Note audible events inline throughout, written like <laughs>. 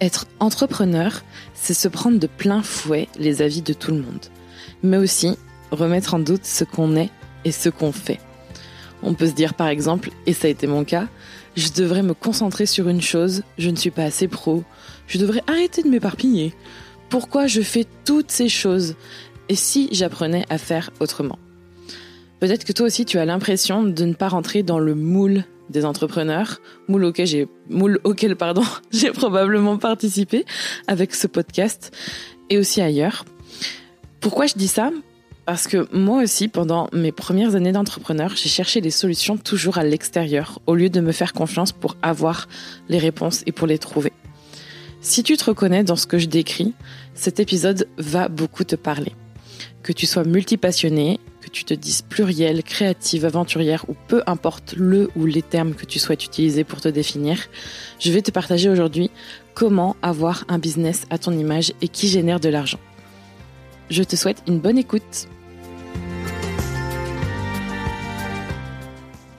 Être entrepreneur, c'est se prendre de plein fouet les avis de tout le monde, mais aussi remettre en doute ce qu'on est et ce qu'on fait. On peut se dire par exemple, et ça a été mon cas, je devrais me concentrer sur une chose, je ne suis pas assez pro, je devrais arrêter de m'éparpiller. Pourquoi je fais toutes ces choses Et si j'apprenais à faire autrement? Peut-être que toi aussi tu as l'impression de ne pas rentrer dans le moule des entrepreneurs, moule auquel j'ai, moule auquel, pardon, <laughs> j'ai probablement participé avec ce podcast et aussi ailleurs. Pourquoi je dis ça? Parce que moi aussi, pendant mes premières années d'entrepreneur, j'ai cherché des solutions toujours à l'extérieur, au lieu de me faire confiance pour avoir les réponses et pour les trouver. Si tu te reconnais dans ce que je décris, cet épisode va beaucoup te parler. Que tu sois multipassionné, tu te dises pluriel, créative, aventurière ou peu importe le ou les termes que tu souhaites utiliser pour te définir, je vais te partager aujourd'hui comment avoir un business à ton image et qui génère de l'argent. Je te souhaite une bonne écoute.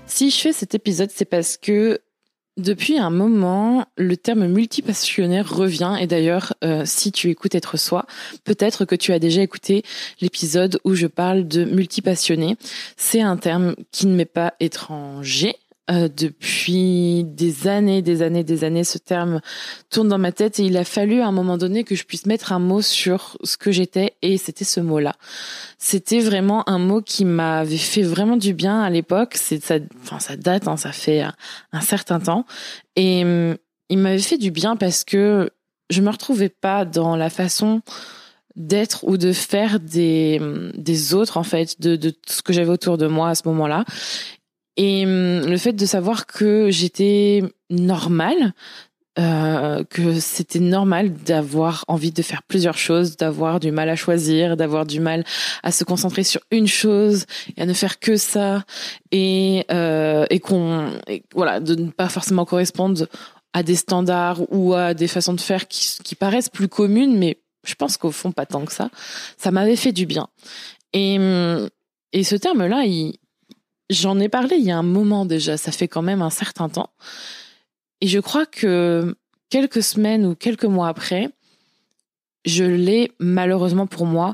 Si je fais cet épisode, c'est parce que depuis un moment, le terme multipassionnaire revient. Et d'ailleurs, euh, si tu écoutes Être Soi, peut-être que tu as déjà écouté l'épisode où je parle de multipassionné. C'est un terme qui ne m'est pas étranger. Euh, depuis des années, des années, des années, ce terme tourne dans ma tête et il a fallu à un moment donné que je puisse mettre un mot sur ce que j'étais et c'était ce mot-là. C'était vraiment un mot qui m'avait fait vraiment du bien à l'époque. Ça, enfin ça date, hein, ça fait un, certain temps et hum, il m'avait fait du bien parce que je me retrouvais pas dans la façon d'être ou de faire des des autres en fait de ce que j'avais autour de moi à ce moment-là et hum, le fait de savoir que j'étais normale, euh, que c'était normal d'avoir envie de faire plusieurs choses, d'avoir du mal à choisir, d'avoir du mal à se concentrer sur une chose et à ne faire que ça, et, euh, et qu'on, voilà, de ne pas forcément correspondre à des standards ou à des façons de faire qui, qui paraissent plus communes, mais je pense qu'au fond pas tant que ça. Ça m'avait fait du bien. Et hum, et ce terme-là, il, J'en ai parlé il y a un moment déjà, ça fait quand même un certain temps. Et je crois que quelques semaines ou quelques mois après, je l'ai malheureusement pour moi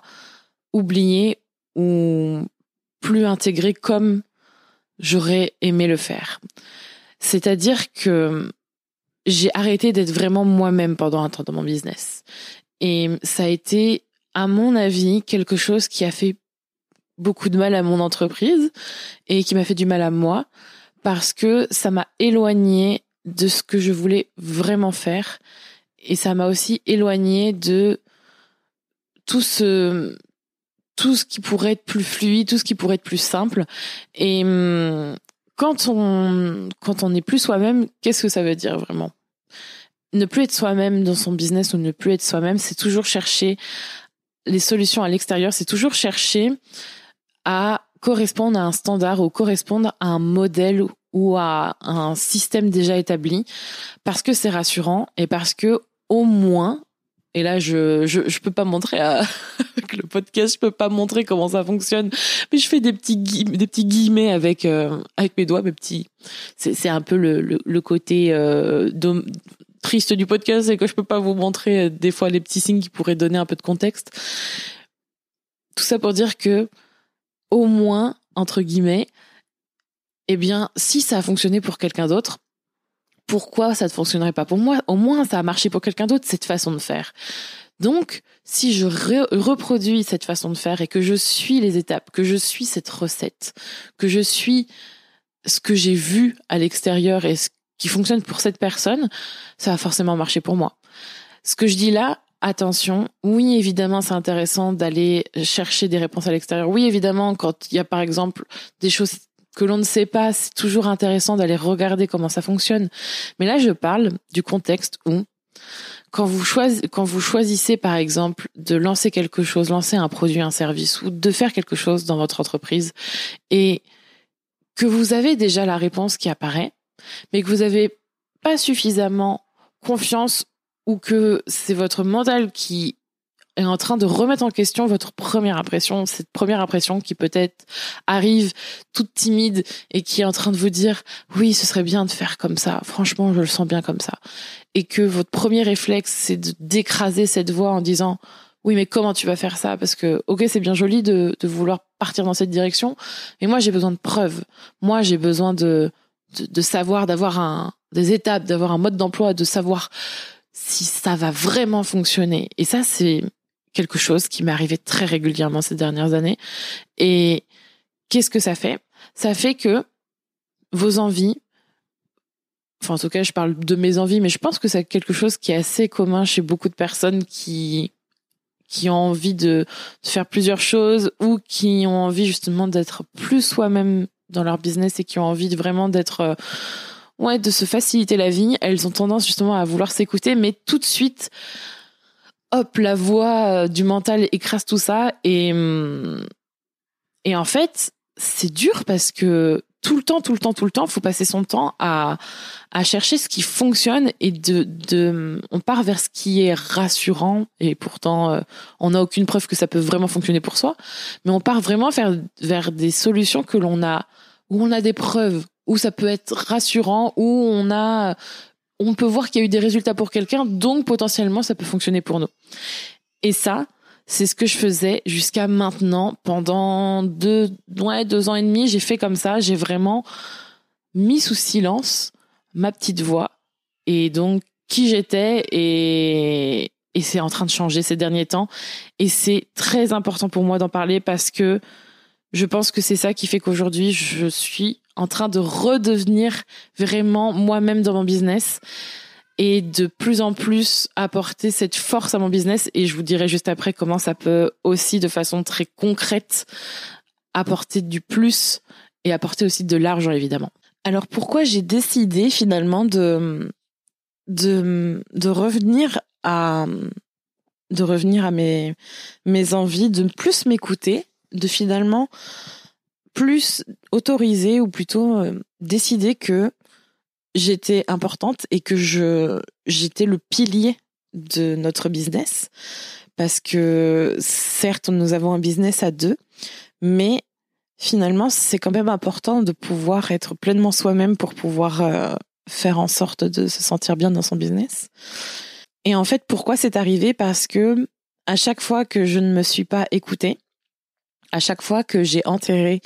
oublié ou plus intégré comme j'aurais aimé le faire. C'est-à-dire que j'ai arrêté d'être vraiment moi-même pendant un temps dans mon business. Et ça a été, à mon avis, quelque chose qui a fait beaucoup de mal à mon entreprise et qui m'a fait du mal à moi parce que ça m'a éloigné de ce que je voulais vraiment faire et ça m'a aussi éloigné de tout ce tout ce qui pourrait être plus fluide, tout ce qui pourrait être plus simple. Et hum, quand on quand on n'est plus soi-même, qu'est-ce que ça veut dire vraiment? Ne plus être soi-même dans son business ou ne plus être soi-même, c'est toujours chercher les solutions à l'extérieur, c'est toujours chercher à correspondre à un standard ou correspondre à un modèle ou à un système déjà établi parce que c'est rassurant et parce que au moins et là je je, peux pas montrer à, <laughs> avec le podcast je peux pas montrer comment ça fonctionne mais je fais des petits des petits guillemets avec euh, avec mes doigts mes petits c'est c'est un peu le le, côté euh, triste du podcast c'est que je peux pas vous montrer euh, des fois les petits signes qui pourraient donner un peu de contexte. Tout ça pour dire que au moins, entre guillemets, eh bien, si ça a fonctionné pour quelqu'un d'autre, pourquoi ça ne fonctionnerait pas pour moi? Au moins, ça a marché pour quelqu'un d'autre, cette façon de faire. Donc, si je reproduis cette façon de faire et que je suis les étapes, que je suis cette recette, que je suis ce que j'ai vu à l'extérieur et ce qui fonctionne pour cette personne, ça va forcément marcher pour moi. Ce que je dis là, attention. Oui, évidemment, c'est intéressant d'aller chercher des réponses à l'extérieur. Oui, évidemment, quand il y a par exemple des choses que l'on ne sait pas, c'est toujours intéressant d'aller regarder comment ça fonctionne. Mais là, je parle du contexte où quand vous, choisissez, par exemple, de lancer quelque chose, lancer un produit, un service, ou de faire quelque chose dans votre entreprise, et que vous avez déjà la réponse qui apparaît, mais que vous n'avez pas suffisamment confiance ou que c'est votre mental qui est en train de remettre en question votre première impression, cette première impression qui peut-être arrive toute timide et qui est en train de vous dire oui, ce serait bien de faire comme ça. Franchement, je le sens bien comme ça. Et que votre premier réflexe, c'est d'écraser cette voix en disant oui, mais comment tu vas faire ça? Parce que, ok, c'est bien joli de, vouloir partir dans cette direction, mais moi, j'ai besoin de preuves. Moi, j'ai besoin de, de, de savoir, d'avoir des étapes, d'avoir un mode d'emploi, de savoir si ça va vraiment fonctionner. Et ça, c'est quelque chose qui m'est arrivé très régulièrement ces dernières années. Et qu'est-ce que ça fait? Ça fait que vos envies, enfin en tout cas je parle de mes envies, mais je pense que c'est quelque chose qui est assez commun chez beaucoup de personnes qui qui ont envie de, faire plusieurs choses ou qui ont envie justement d'être plus soi-même dans leur business et qui ont envie vraiment d'être euh, ouais de se faciliter la vie. Elles ont tendance justement à vouloir s'écouter mais tout de suite hop, la voix euh, du mental écrase tout ça. Et, hum, et en fait, c'est dur parce que tout le temps, tout le temps, tout le temps, faut passer son temps à, à chercher ce qui fonctionne et de, de, on part vers ce qui est rassurant. Et pourtant euh, on n'a aucune preuve que ça peut vraiment fonctionner pour soi, mais on part vraiment vers, vers des solutions que l'on a, où on a des preuves, où ça peut être rassurant, où on a on peut voir qu'il y a eu des résultats pour quelqu'un, donc potentiellement ça peut fonctionner pour nous. Et ça, c'est ce que je faisais jusqu'à maintenant. Pendant deux, ouais, deux ans et demi, j'ai fait comme ça. J'ai vraiment mis sous silence ma petite voix et donc qui j'étais et, et c'est en train de changer ces derniers temps. Et c'est très important pour moi d'en parler parce que je pense que c'est ça qui fait qu'aujourd'hui je suis en train de redevenir vraiment moi-même dans mon business et de plus en plus apporter cette force à mon business. Et je vous dirai juste après comment ça peut aussi, de façon très concrète, apporter du plus et apporter aussi de l'argent, évidemment. Alors pourquoi j'ai décidé finalement de, de, revenir à, de revenir à mes, mes envies, de plus m'écouter, de finalement plus autoriser ou plutôt euh, décider que j'étais importante et que je j'étais le pilier de notre business. Parce que certes nous avons un business à deux mais finalement c'est quand même important de pouvoir être pleinement soi-même pour pouvoir euh, faire en sorte de se sentir bien dans son business. Et en fait pourquoi c'est arrivé? Parce que à chaque fois que je ne me suis pas écoutée à chaque fois que j'ai enterré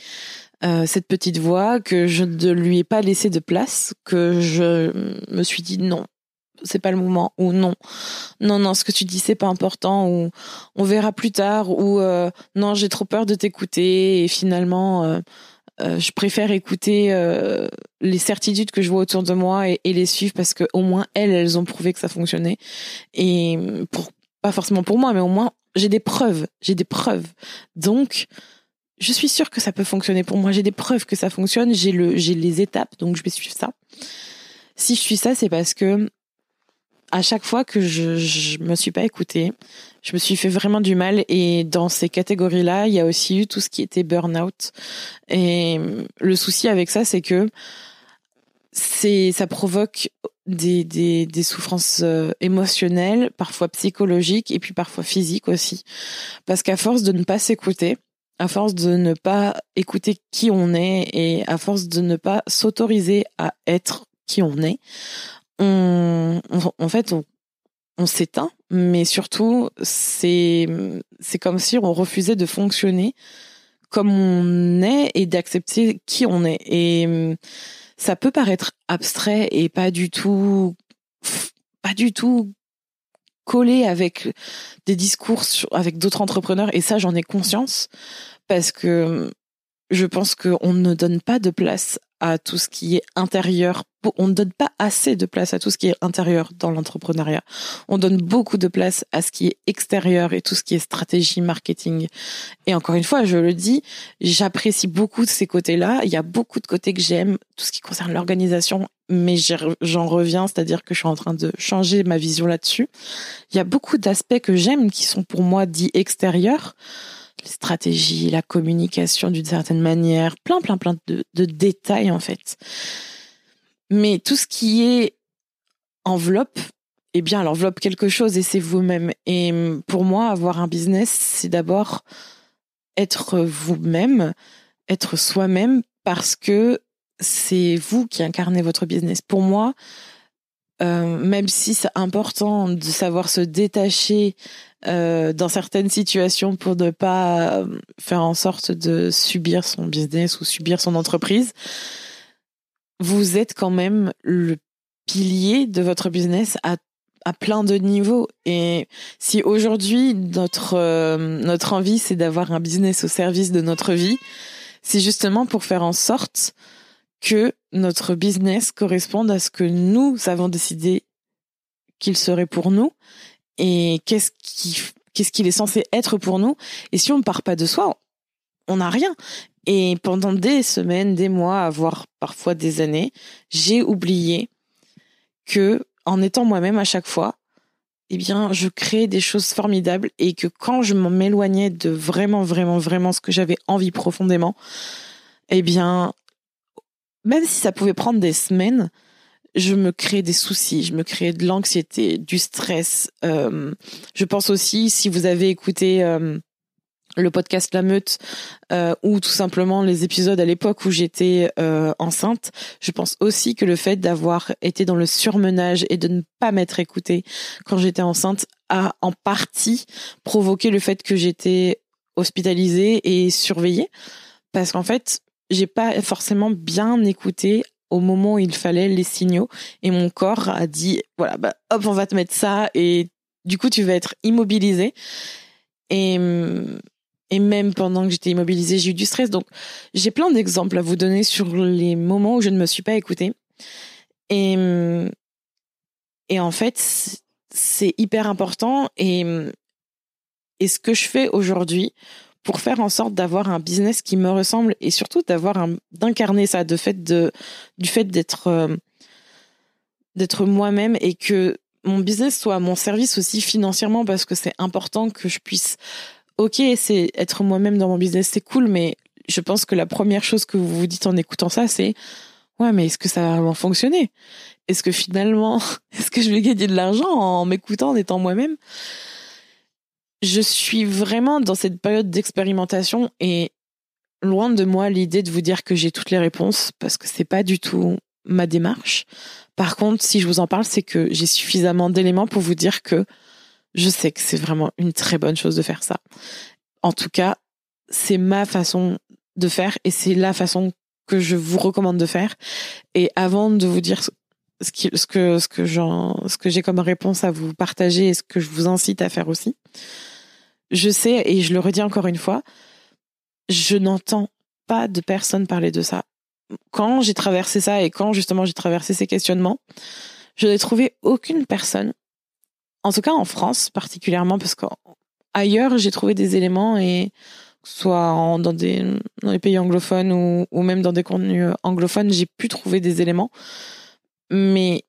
euh, cette petite voix, que je ne lui ai pas laissé de place, que je me suis dit non, c'est pas le moment ou non. Non non ce que tu dis c'est pas important ou on verra plus tard ou euh, non j'ai trop peur de t'écouter et finalement euh, je préfère écouter les certitudes que je vois autour de moi et, les suivre parce que au moins elles elles ont prouvé que ça fonctionnait. Et pas forcément pour moi mais au moins j'ai des preuves, j'ai des preuves. Donc, je suis sûre que ça peut fonctionner pour moi. J'ai des preuves que ça fonctionne. J'ai le, j'ai les étapes, donc je vais suivre ça. Si je suis ça, c'est parce que à chaque fois que je, je me suis pas écoutée, je me suis fait vraiment du mal. Et dans ces catégories-là, il y a aussi eu tout ce qui était burn-out. Et le souci avec ça, c'est que c'est, ça provoque des, des, des souffrances euh, émotionnelles, parfois psychologiques et puis parfois physiques aussi. Parce qu'à force de ne pas s'écouter, à force de ne pas écouter qui on est et à force de ne pas s'autoriser à être qui on est, on, en fait, on, s'éteint, mais surtout, c'est, comme si on refusait de fonctionner comme on est et d'accepter qui on est. ça peut paraître abstrait et pas du tout, pas du tout collé avec des discours avec d'autres entrepreneurs. Et ça, j'en ai conscience parce que je pense qu'on ne donne pas de place à tout ce qui est intérieur on ne donne pas assez de place à tout ce qui est intérieur dans l'entrepreneuriat. On donne beaucoup de place à ce qui est extérieur et tout ce qui est stratégie, marketing. Et encore une fois, je le dis, j'apprécie beaucoup ces côtés-là. Il y a beaucoup de côtés que j'aime, tout ce qui concerne l'organisation, mais j'en reviens, c'est-à-dire que je suis en train de changer ma vision là-dessus. Il y a beaucoup d'aspects que j'aime qui sont pour moi dits extérieurs les stratégies, la communication d'une certaine manière, plein, plein, plein de, de détails en fait. Mais tout ce qui est enveloppe, eh bien, l'enveloppe quelque chose et c'est vous-même. Et pour moi, avoir un business, c'est d'abord être vous-même, être soi-même parce que c'est vous qui incarnez votre business. Pour moi, euh, même si c'est important de savoir se détacher euh, dans certaines situations pour ne pas faire en sorte de subir son business ou subir son entreprise, vous êtes quand même le pilier de votre business à à plein de niveaux. Et si aujourd'hui notre euh, notre envie c'est d'avoir un business au service de notre vie, c'est justement pour faire en sorte que notre business corresponde à ce que nous avons décidé qu'il serait pour nous et qu'est-ce qui qu'est-ce qu'il est censé être pour nous. Et si on ne part pas de soi, on n'a rien et pendant des semaines, des mois, voire parfois des années, j'ai oublié que en étant moi-même à chaque fois, eh bien, je crée des choses formidables et que quand je m'éloignais de vraiment, vraiment, vraiment ce que j'avais envie profondément, eh bien, même si ça pouvait prendre des semaines, je me crée des soucis, je me crée de l'anxiété, du stress. Euh, je pense aussi, si vous avez écouté euh, le podcast La Meute euh, ou tout simplement les épisodes à l'époque où j'étais euh, enceinte, je pense aussi que le fait d'avoir été dans le surmenage et de ne pas m'être écoutée quand j'étais enceinte a en partie provoqué le fait que j'étais hospitalisée et surveillée. Parce qu'en fait, j'ai pas forcément bien écouté au moment où il fallait les signaux. Et mon corps a dit voilà bah hop on va te mettre ça et du coup tu vas être immobilisé et et même pendant que j'étais immobilisée, j'ai eu du stress. Donc, j'ai plein d'exemples à vous donner sur les moments où je ne me suis pas écoutée. Et, et en fait, c'est hyper important. Et, et ce que je fais aujourd'hui pour faire en sorte d'avoir un business qui me ressemble et surtout d'avoir d'incarner ça, fait de, du fait d'être, d'être moi-même et que mon business soit à mon service aussi financièrement parce que c'est important que je puisse ok, c'est être moi-même dans mon business, c'est cool, mais je pense que la première chose que vous vous dites en écoutant ça, c'est ouais, mais est-ce que ça va vraiment fonctionner? Est-ce que finalement, <laughs> est-ce que je vais gagner de l'argent en m'écoutant, en étant moi-même? Je suis vraiment dans cette période d'expérimentation et loin de moi l'idée de vous dire que j'ai toutes les réponses parce que c'est pas du tout ma démarche. Par contre, si je vous en parle, c'est que j'ai suffisamment d'éléments pour vous dire que je sais que c'est vraiment une très bonne chose de faire ça. En tout cas, c'est ma façon de faire et c'est la façon que je vous recommande de faire. Et avant de vous dire ce, que j'ai comme réponse à vous partager et ce que je vous incite à faire aussi, je sais et je le redis encore une fois, je n'entends pas de personne parler de ça. Quand j'ai traversé ça et quand justement j'ai traversé ces questionnements, je n'ai trouvé aucune personne en tout cas en France particulièrement, parce qu'ailleurs j'ai trouvé des éléments et soit dans des pays anglophones ou, ou même dans des contenus euh, anglophones, j'ai pu trouver des éléments. Mais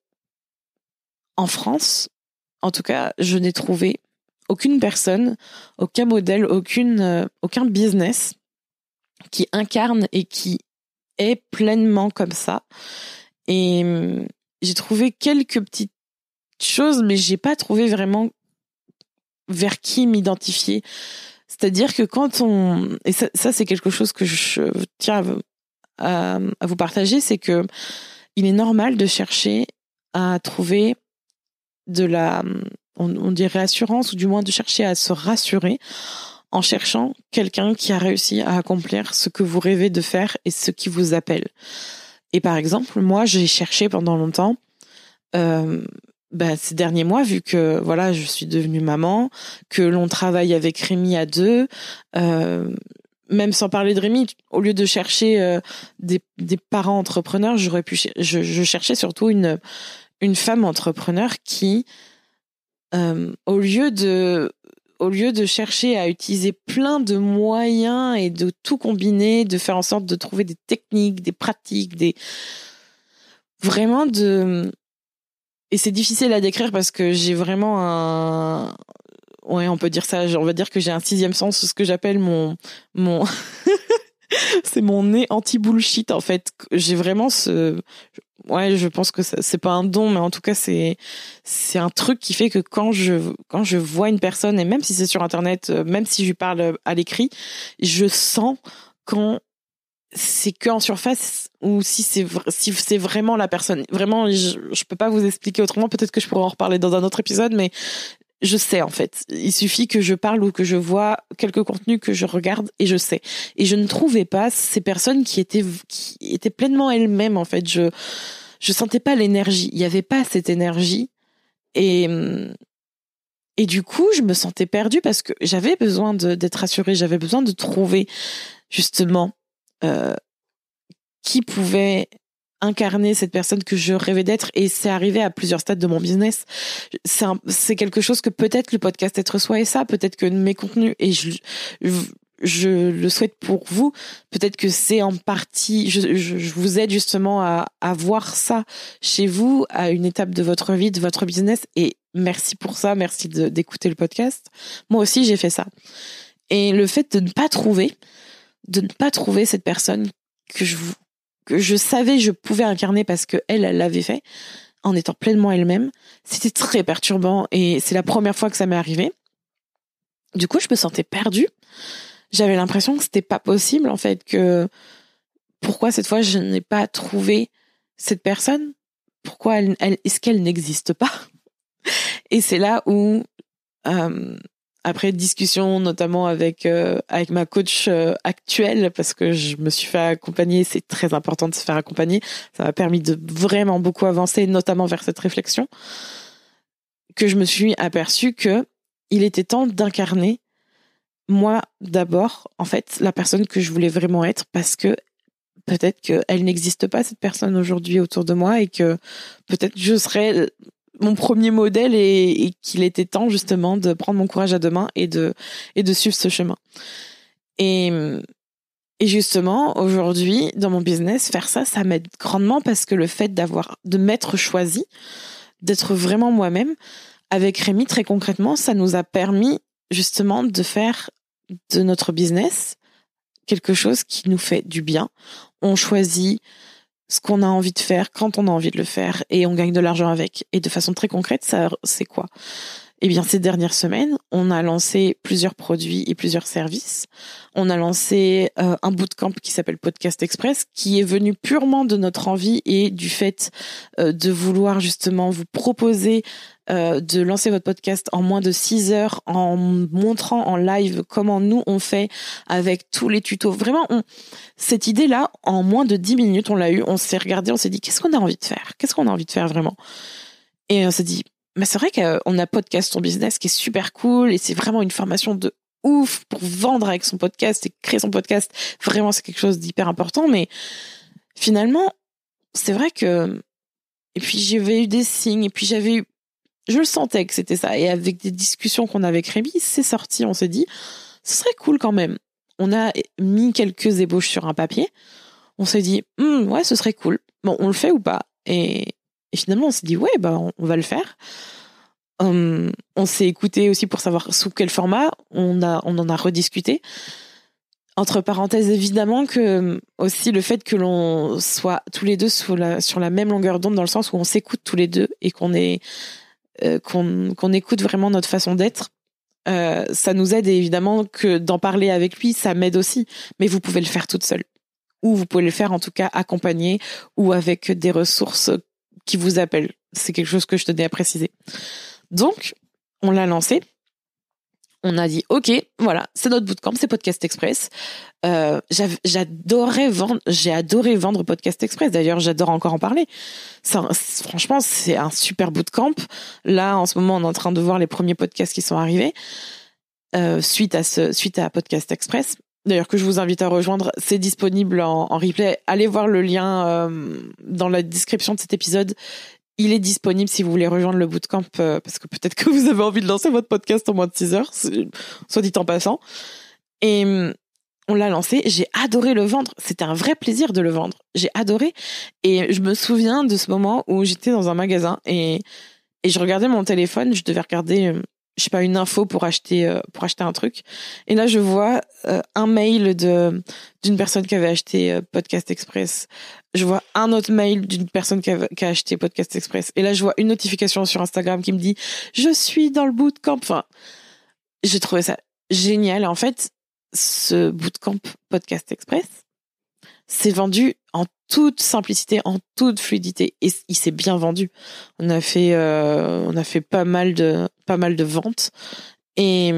en France, en tout cas, je n'ai trouvé aucune personne, aucun modèle, aucune, euh, aucun business qui incarne et qui est pleinement comme ça. Et hum, j'ai trouvé quelques petites chose, mais j'ai pas trouvé vraiment vers qui m'identifier. C'est-à-dire que quand on et ça, c'est quelque chose que je tiens à, vous partager, c'est que il est normal de chercher à trouver de la on, dit réassurance ou du moins de chercher à se rassurer en cherchant quelqu'un qui a réussi à accomplir ce que vous rêvez de faire et ce qui vous appelle. Et par exemple, moi, j'ai cherché pendant longtemps euh, bah, ces derniers mois, vu que voilà, je suis devenue maman, que l'on travaille avec Rémi à deux, euh, même sans parler de Rémi, au lieu de chercher euh, des, des parents entrepreneurs, j'aurais pu, je, cherchais surtout une une femme entrepreneur qui, euh, au lieu de au lieu de chercher à utiliser plein de moyens et de tout combiner, de faire en sorte de trouver des techniques, des pratiques, des vraiment de et c'est difficile à décrire parce que j'ai vraiment un ouais on peut dire ça on va dire que j'ai un sixième sens ce que j'appelle mon mon <laughs> c'est mon nez anti bullshit en fait. J'ai vraiment ce ouais, je pense que c'est pas un don, mais en tout cas c'est c'est un truc qui fait que quand je quand je vois une personne et même si c'est sur internet, euh, même si je lui parle à l'écrit, je sens quand c'est que en surface ou si c'est si c'est vraiment la personne. Vraiment, je, je peux pas vous expliquer autrement. Peut-être que je pourrais en reparler dans un autre épisode, mais je sais en fait. Il suffit que je parle ou que je vois quelques contenus que je regarde et je sais. Et je ne trouvais pas ces personnes qui étaient qui étaient pleinement elles-mêmes en fait. Je je sentais pas l'énergie. Il y avait pas cette énergie et et du coup je me sentais perdue parce que j'avais besoin d'être rassurée. J'avais besoin de trouver justement euh, qui pouvait incarner cette personne que je rêvais d'être? Et c'est arrivé à plusieurs stades de mon business. C'est quelque chose que peut-être le podcast être soi et ça, peut-être que mes contenus et je, le souhaite pour vous, peut-être que c'est en partie, je, vous aide justement à voir ça chez vous à une étape de votre vie, de votre business et merci pour ça, merci d'écouter le podcast. Moi aussi j'ai fait ça. Et le fait de ne pas trouver, de ne pas trouver cette personne que je que je savais je pouvais incarner parce que elle, elle l'avait fait en étant pleinement elle-même. C'était très perturbant et c'est la première fois que ça m'est arrivé. Du coup, je me sentais perdue. J'avais l'impression que c'était pas possible en fait que pourquoi cette fois je n'ai pas trouvé cette personne? Pourquoi elle, est-ce qu'elle n'existe pas? Et c'est là où euh, après discussion notamment avec euh, avec ma coach euh, actuelle parce que je me suis fait accompagner c'est très important de se faire accompagner. Ça m'a permis de vraiment beaucoup avancer notamment vers cette réflexion que je me suis aperçu que il était temps d'incarner moi d'abord en fait la personne que je voulais vraiment être parce que peut-être qu'elle n'existe pas cette personne aujourd'hui autour de moi et que peut-être je serais mon premier modèle et, qu'il était temps justement de prendre mon courage à deux mains et de et de suivre ce chemin. Et et justement, aujourd'hui, dans mon business, faire ça, ça m'aide grandement parce que le fait d'avoir, de m'être choisi, d'être vraiment moi-même, avec Rémi, très concrètement, ça nous a permis justement de faire de notre business quelque chose qui nous fait du bien. On choisit ce qu'on a envie de faire quand on a envie de le faire et on gagne de l'argent avec. Et de façon très concrète, ça, c'est quoi? Eh bien, ces dernières semaines, on a lancé plusieurs produits et plusieurs services. On a lancé euh, un bootcamp qui s'appelle Podcast Express, qui est venu purement de notre envie et du fait euh, de vouloir justement vous proposer euh, de lancer votre podcast en moins de 6 heures en montrant en live comment nous on fait avec tous les tutos. Vraiment, cette idée-là, en moins de 10 minutes, on l'a eu, on s'est regardé, on s'est dit qu'est-ce qu'on a envie de faire? Qu'est-ce qu'on a envie de faire vraiment? Et on s'est dit, mais c'est vrai qu'on a podcast ton business qui est super cool et c'est vraiment une formation de ouf pour vendre avec son podcast et créer son podcast. Vraiment, c'est quelque chose d'hyper important. Mais finalement, c'est vrai que et puis j'avais eu des signes et puis j'avais eu je le sentais que c'était ça. Et avec des discussions qu'on avait avec Rémi, c'est sorti. On s'est dit, ce serait cool quand même. On a mis quelques ébauches sur un papier. On s'est dit, hm, ouais, ce serait cool. Bon, on le fait ou pas? Et, finalement, on s'est dit, ouais, bah, on, va le faire. Hum, on s'est écouté aussi pour savoir sous quel format. On a, on en a rediscuté. Entre parenthèses, évidemment que aussi le fait que l'on soit tous les deux sur la, même longueur d'onde dans le sens où on s'écoute tous les deux et qu'on euh, écoute vraiment notre façon d'être. Euh, ça nous aide évidemment que d'en parler avec lui, ça m'aide aussi. Mais vous pouvez le faire toute seule, ou vous pouvez le faire en tout cas accompagné ou avec des ressources qui vous appellent. C'est quelque chose que je tenais à préciser. Donc, on l'a lancé. On a dit ok voilà c'est notre bootcamp c'est podcast express. Euh, j'adorais vendre j'ai adoré vendre podcast express. D'ailleurs j'adore encore en parler. Franchement c'est un super bootcamp. Là en ce moment on est en train de voir les premiers podcasts qui sont arrivés. Euh, suite à suite à podcast express d'ailleurs que je vous invite à rejoindre. C'est disponible en, replay. Allez voir le lien euh, dans la description de cet épisode. Il est disponible si vous voulez rejoindre le bootcamp, euh, parce que peut-être que vous avez envie de lancer votre podcast en moins de 6 heures, soit dit en passant. Et hum, on l'a lancé, j'ai adoré le vendre. C'était un vrai plaisir de le vendre. J'ai adoré. Et je me souviens de ce moment où j'étais dans un magasin et, et je regardais mon téléphone, je devais regarder hum, je sais pas une info pour acheter euh, pour acheter un truc. Et là je vois euh, un mail de d'une personne qui avait acheté euh, Podcast Express. Je vois un autre mail d'une personne qui a, acheté Podcast Express. Et là je vois une notification sur Instagram qui me dit je suis dans le bootcamp. Enfin j'ai trouvé ça génial. En fait ce bootcamp Podcast Express c'est vendu en toute simplicité, en toute fluidité, et il s'est bien vendu. On a fait, euh, on a fait pas mal de, pas mal de ventes, et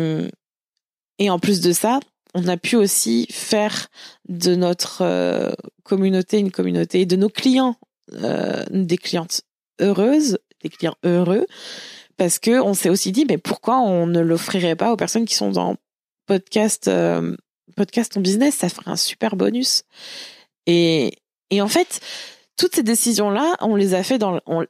et en plus de ça, on a pu aussi faire de notre euh, communauté une communauté, de nos clients euh, des clientes heureuses, des clients heureux, parce que on s'est aussi dit, mais pourquoi on ne l'offrirait pas aux personnes qui sont dans podcast, podcast en business, ça ferait un super bonus. Et, et en fait, toutes ces décisions-là, on les a fait dans, on,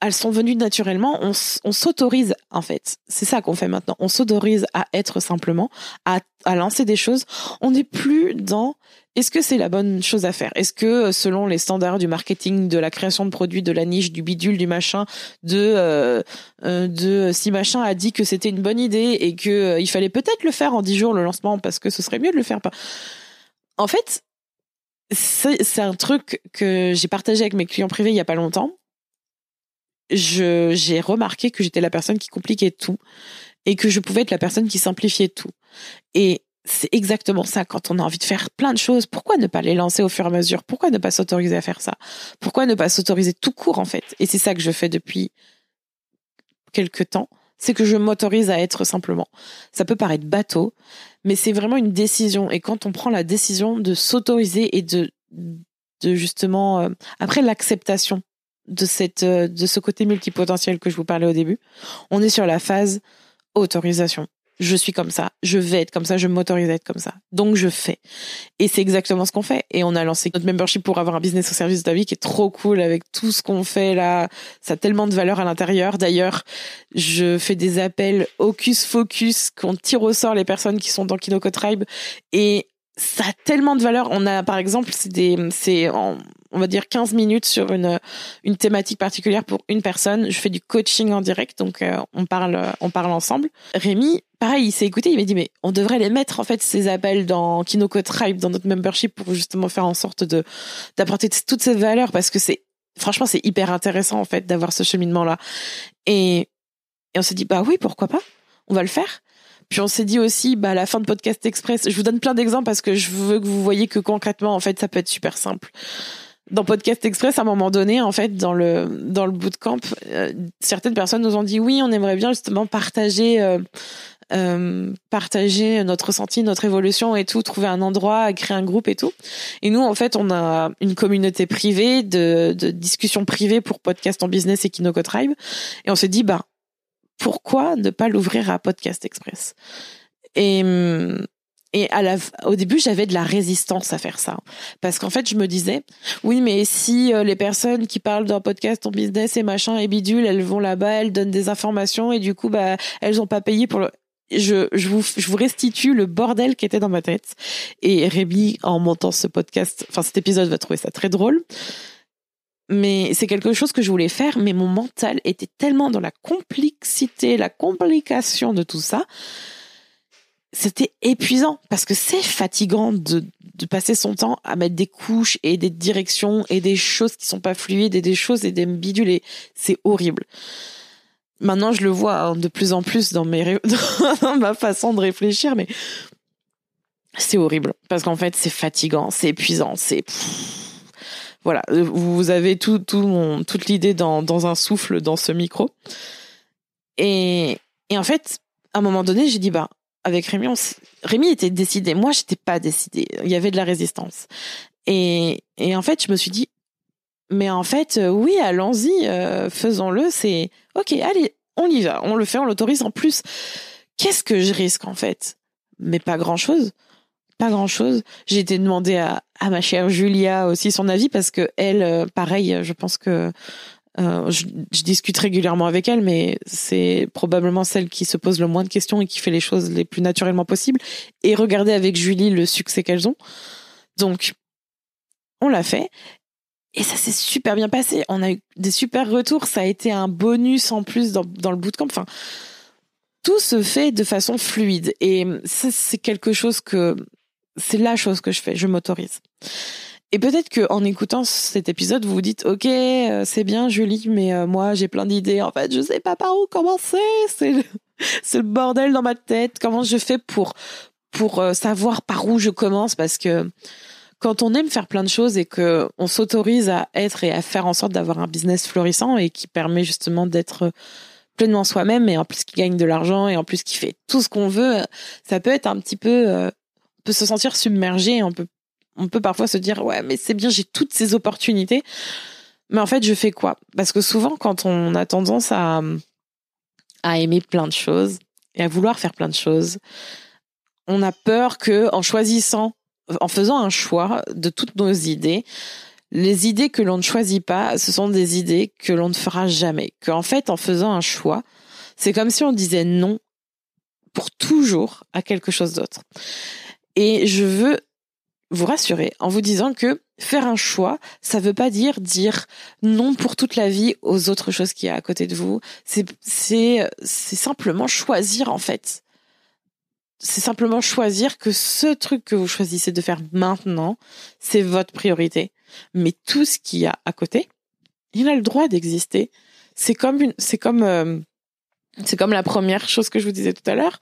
elles sont venues naturellement. On, s'autorise, en fait. C'est ça qu'on fait maintenant. On s'autorise à être simplement, à, à lancer des choses. On n'est plus dans est-ce que c'est la bonne chose à faire? Est-ce que selon les standards du marketing, de la création de produits, de la niche, du bidule, du machin, de euh, euh de si machin a dit que c'était une bonne idée et que euh, il fallait peut-être le faire en dix jours le lancement parce que ce serait mieux de le faire pas? En fait, c'est un truc que j'ai partagé avec mes clients privés il y a pas longtemps. J'ai remarqué que j'étais la personne qui compliquait tout et que je pouvais être la personne qui simplifiait tout. Et c'est exactement ça quand on a envie de faire plein de choses. Pourquoi ne pas les lancer au fur et à mesure? Pourquoi ne pas s'autoriser à faire ça? Pourquoi ne pas s'autoriser tout court en fait? Et c'est ça que je fais depuis quelques temps c'est que je m'autorise à être simplement. Ça peut paraître bateau, mais c'est vraiment une décision. Et quand on prend la décision de s'autoriser et de, de justement, euh, après l'acceptation de cette, euh, de ce côté multipotentiel que je vous parlais au début, on est sur la phase autorisation je suis comme ça, je vais être comme ça, je m'autorise à être comme ça. Donc je fais. Et c'est exactement ce qu'on fait. Et on a lancé notre membership pour avoir un business au service de vie qui est trop cool avec tout ce qu'on fait là. Ça a tellement de valeur à l'intérieur. D'ailleurs, je fais des appels Hocus Focus qu'on tire au sort les personnes qui sont dans Kinoko Tribe et ça a tellement de valeur. On a, par exemple, c'est des, c'est, on va dire 15 minutes sur une, une thématique particulière pour une personne. Je fais du coaching en direct, donc euh, on parle, on parle ensemble. Rémi, pareil, il s'est écouté, il m'a dit, mais on devrait les mettre, en fait, ces appels dans Kinoko Tribe, dans notre membership pour justement faire en sorte de, d'apporter toutes ces valeurs parce que c'est, franchement, c'est hyper intéressant, en fait, d'avoir ce cheminement-là. Et, et on s'est dit, bah oui, pourquoi pas? On va le faire. Puis on s'est dit aussi, bah, à la fin de Podcast Express, je vous donne plein d'exemples parce que je veux que vous voyez que concrètement, en fait, ça peut être super simple. Dans Podcast Express, à un moment donné, en fait, dans le dans le bootcamp, euh, certaines personnes nous ont dit oui, on aimerait bien justement partager euh, euh, partager notre ressenti, notre évolution et tout, trouver un endroit, créer un groupe et tout. Et nous, en fait, on a une communauté privée de, de discussions privées pour podcast en business et Kinoko Tribe. Et on s'est dit, bah, pourquoi ne pas l'ouvrir à Podcast Express? Et et au début, j'avais de la résistance à faire ça. Parce qu'en fait, je me disais, oui, mais si euh, les personnes qui parlent d'un podcast en business et machin et bidule, elles vont là-bas, elles donnent des informations et du coup, bah, elles ont pas payé pour le, je, je, vous, je vous restitue le bordel qui était dans ma tête. Et Rémi, en montant ce podcast, enfin cet épisode, va trouver ça très drôle mais c'est quelque chose que je voulais faire, mais mon mental était tellement dans la complexité, la complication de tout ça. C'était épuisant parce que c'est fatigant de, de passer son temps à mettre des couches et des directions et des choses qui sont pas fluides et des choses et des bidules c'est horrible. Maintenant, je le vois hein, de plus en plus dans mes <laughs> ma façon de réfléchir, mais c'est horrible parce qu'en fait, c'est fatigant, c'est épuisant, c'est voilà, euh, vous avez tout, tout toute l'idée dans, un souffle dans ce micro. Et, et en fait, à un moment donné, j'ai dit, bah, avec Rémi, Rémi était décidé. Moi, j'étais pas décidée. Il y avait de la résistance. Et, et en fait, je me suis dit, mais en fait, euh, oui, allons-y, euh, faisons-le. C'est ok, allez, on y va, on le fait, on l'autorise. En plus, qu'est-ce que je risque en fait? Mais pas grand-chose pas grand chose. J'ai été demander à, à ma chère Julia aussi son avis parce que elle, euh, pareil, je pense que je, je, discute régulièrement avec elle, mais c'est probablement celle qui se pose le moins de questions et qui fait les choses les plus naturellement possibles. Et regardez avec Julie le succès qu'elles ont. Donc, on l'a fait. Et ça s'est super bien passé. On a eu des super retours. Ça a été un bonus en plus dans, dans le bootcamp. Enfin, tout se fait de façon fluide. Et ça, c'est quelque chose que, c'est la chose que je fais. Je m'autorise. Et peut-être que en écoutant cet épisode, vous vous dites, ok, euh, c'est bien, Julie, mais euh, moi j'ai plein d'idées. En fait, je sais pas par où commencer. <laughs> C'est le, le bordel dans ma tête. Comment je fais pour pour euh, savoir par où je commence? Parce que quand on aime faire plein de choses et que on s'autorise à être et à faire en sorte d'avoir un business florissant et qui permet justement d'être pleinement soi-même et en plus qui gagne de l'argent et en plus qui fait tout ce qu'on veut, ça peut être un petit peu, on peut se sentir submergé, on peut on peut parfois se dire ouais mais c'est bien j'ai toutes ces opportunités. Mais en fait je fais quoi? Parce que souvent quand on a tendance à à aimer plein de choses et à vouloir faire plein de choses on a peur que en choisissant en faisant un choix de toutes nos idées les idées que l'on ne choisit pas ce sont des idées que l'on ne fera jamais que en fait en faisant un choix c'est comme si on disait non pour toujours à quelque chose d'autre et je veux vous rassurer en vous disant que faire un choix, ça veut pas dire dire non pour toute la vie aux autres choses qu'il y a à côté de vous. C'est c'est c'est simplement choisir en fait. C'est simplement choisir que ce truc que vous choisissez de faire maintenant, c'est votre priorité. Mais tout ce qu'il y a à côté, il a le droit d'exister. C'est comme une, c'est comme, euh, c'est comme la première chose que je vous disais tout à l'heure.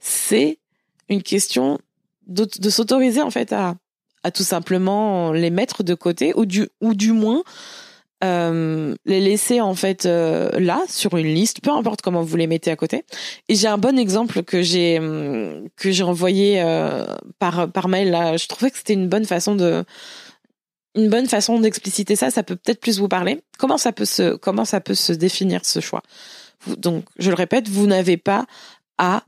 C'est une question de, de s'autoriser en fait à à tout simplement les mettre de côté ou du ou du moins euh, les laisser en fait euh, là sur une liste, peu importe comment vous les mettez à côté. Et j'ai un bon exemple que j'ai hum, que j'ai envoyé euh, par par mail là. Je trouvais que c'était une bonne façon de une bonne façon d'expliciter ça. Ça peut peut-être plus vous parler. Comment ça peut se comment ça peut se définir ce choix? Donc je le répète, vous n'avez pas à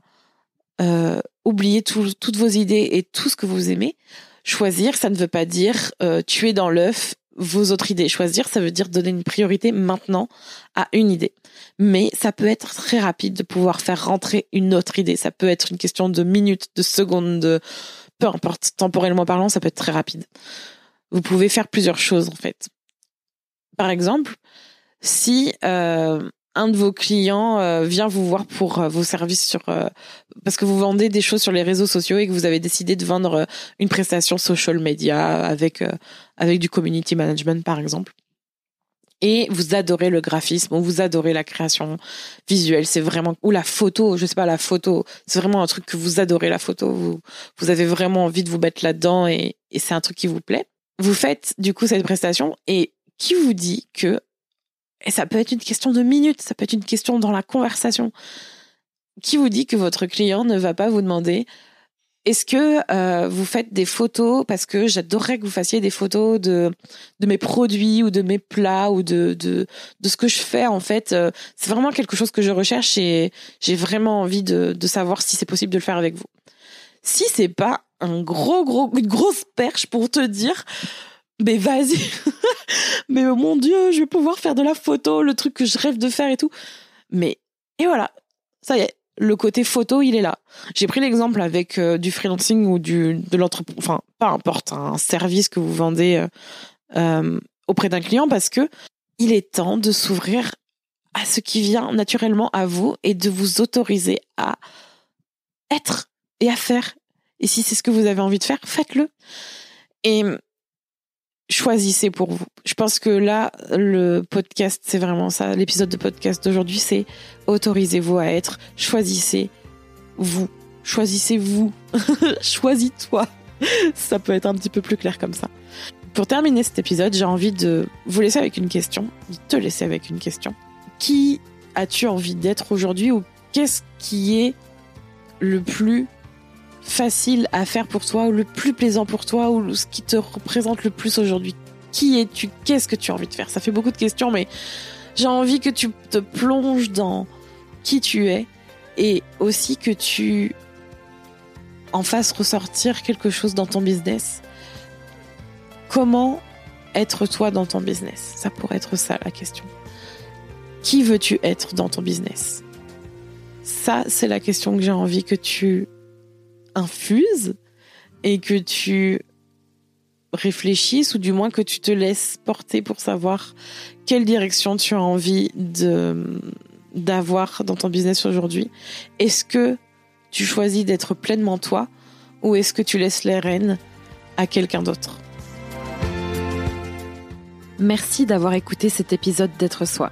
euh, oublier toutes vos idées et tout ce que vous aimez. Choisir, ça ne veut pas dire euh, tuer dans l'œuf vos autres idées. Choisir, ça veut dire donner une priorité maintenant à une idée. Mais ça peut être très rapide de pouvoir faire rentrer une autre idée. Ça peut être une question de minutes, de secondes, de peu importe. Temporellement parlant, ça peut être très rapide. Vous pouvez faire plusieurs choses en fait. Par exemple, si euh, un de vos clients euh, vient vous voir pour euh, vos services sur euh, parce que vous vendez des choses sur les réseaux sociaux et que vous avez décidé de vendre une prestation social media avec avec du community management par exemple. Et vous adorez le graphisme ou vous adorez la création visuelle c'est vraiment ou la photo je sais pas la photo c'est vraiment un truc que vous adorez la photo. Vous vous avez vraiment envie de vous mettre là-dedans et, et c'est un truc qui vous plaît. Vous faites du coup cette prestation et qui vous dit que et ça peut être une question de minutes, ça peut être une question dans la conversation. Qui vous dit que votre client ne va pas vous demander est-ce que euh, vous faites des photos parce que j'adorerais que vous fassiez des photos de de mes produits ou de mes plats ou de de de ce que je fais en fait euh, c'est vraiment quelque chose que je recherche et j'ai vraiment envie de de savoir si c'est possible de le faire avec vous. Si c'est pas un gros gros une grosse perche pour te dire mais vas-y. <laughs> mais oh mon Dieu, je vais pouvoir faire de la photo, le truc que je rêve de faire et tout. Mais, et voilà. Ça y est. Le côté photo, il est là. J'ai pris l'exemple avec euh, du freelancing ou du, de l'entreprise, enfin, pas importe, un service que vous vendez euh, euh, auprès d'un client parce que il est temps de s'ouvrir à ce qui vient naturellement à vous et de vous autoriser à être et à faire. Et si c'est ce que vous avez envie de faire, faites-le. Et choisissez pour vous. Je pense que là, le podcast, c'est vraiment ça. L'épisode de podcast d'aujourd'hui, c'est autorisez-vous à être. Choisissez vous. Choisissez-vous. <laughs> Choisis-toi. ça peut être un petit peu plus clair comme ça. Pour terminer cet épisode, j'ai envie de vous laisser avec une question, de te laisser avec une question. Qui as-tu envie d'être aujourd'hui ou qu'est-ce qui est le plus facile à faire pour toi ou le plus plaisant pour toi ou ce qui te représente le plus aujourd'hui. Qui es-tu? Qu'est-ce que tu as envie de faire? Ça fait beaucoup de questions, mais j'ai envie que tu te plonges dans qui tu es et aussi que tu en fasse ressortir quelque chose dans ton business. Comment être toi dans ton business? Ça pourrait être ça la question. Qui veux-tu être dans ton business? Ça, c'est la question que j'ai envie que tu infuses et que tu réfléchisses ou du moins que tu te laisses porter pour savoir quelle direction tu as envie d'avoir dans ton business aujourd'hui. Est-ce que tu choisis d'être pleinement toi ou est-ce que tu laisses les rênes à quelqu'un d'autre? Merci d'avoir écouté cet épisode d'être soi.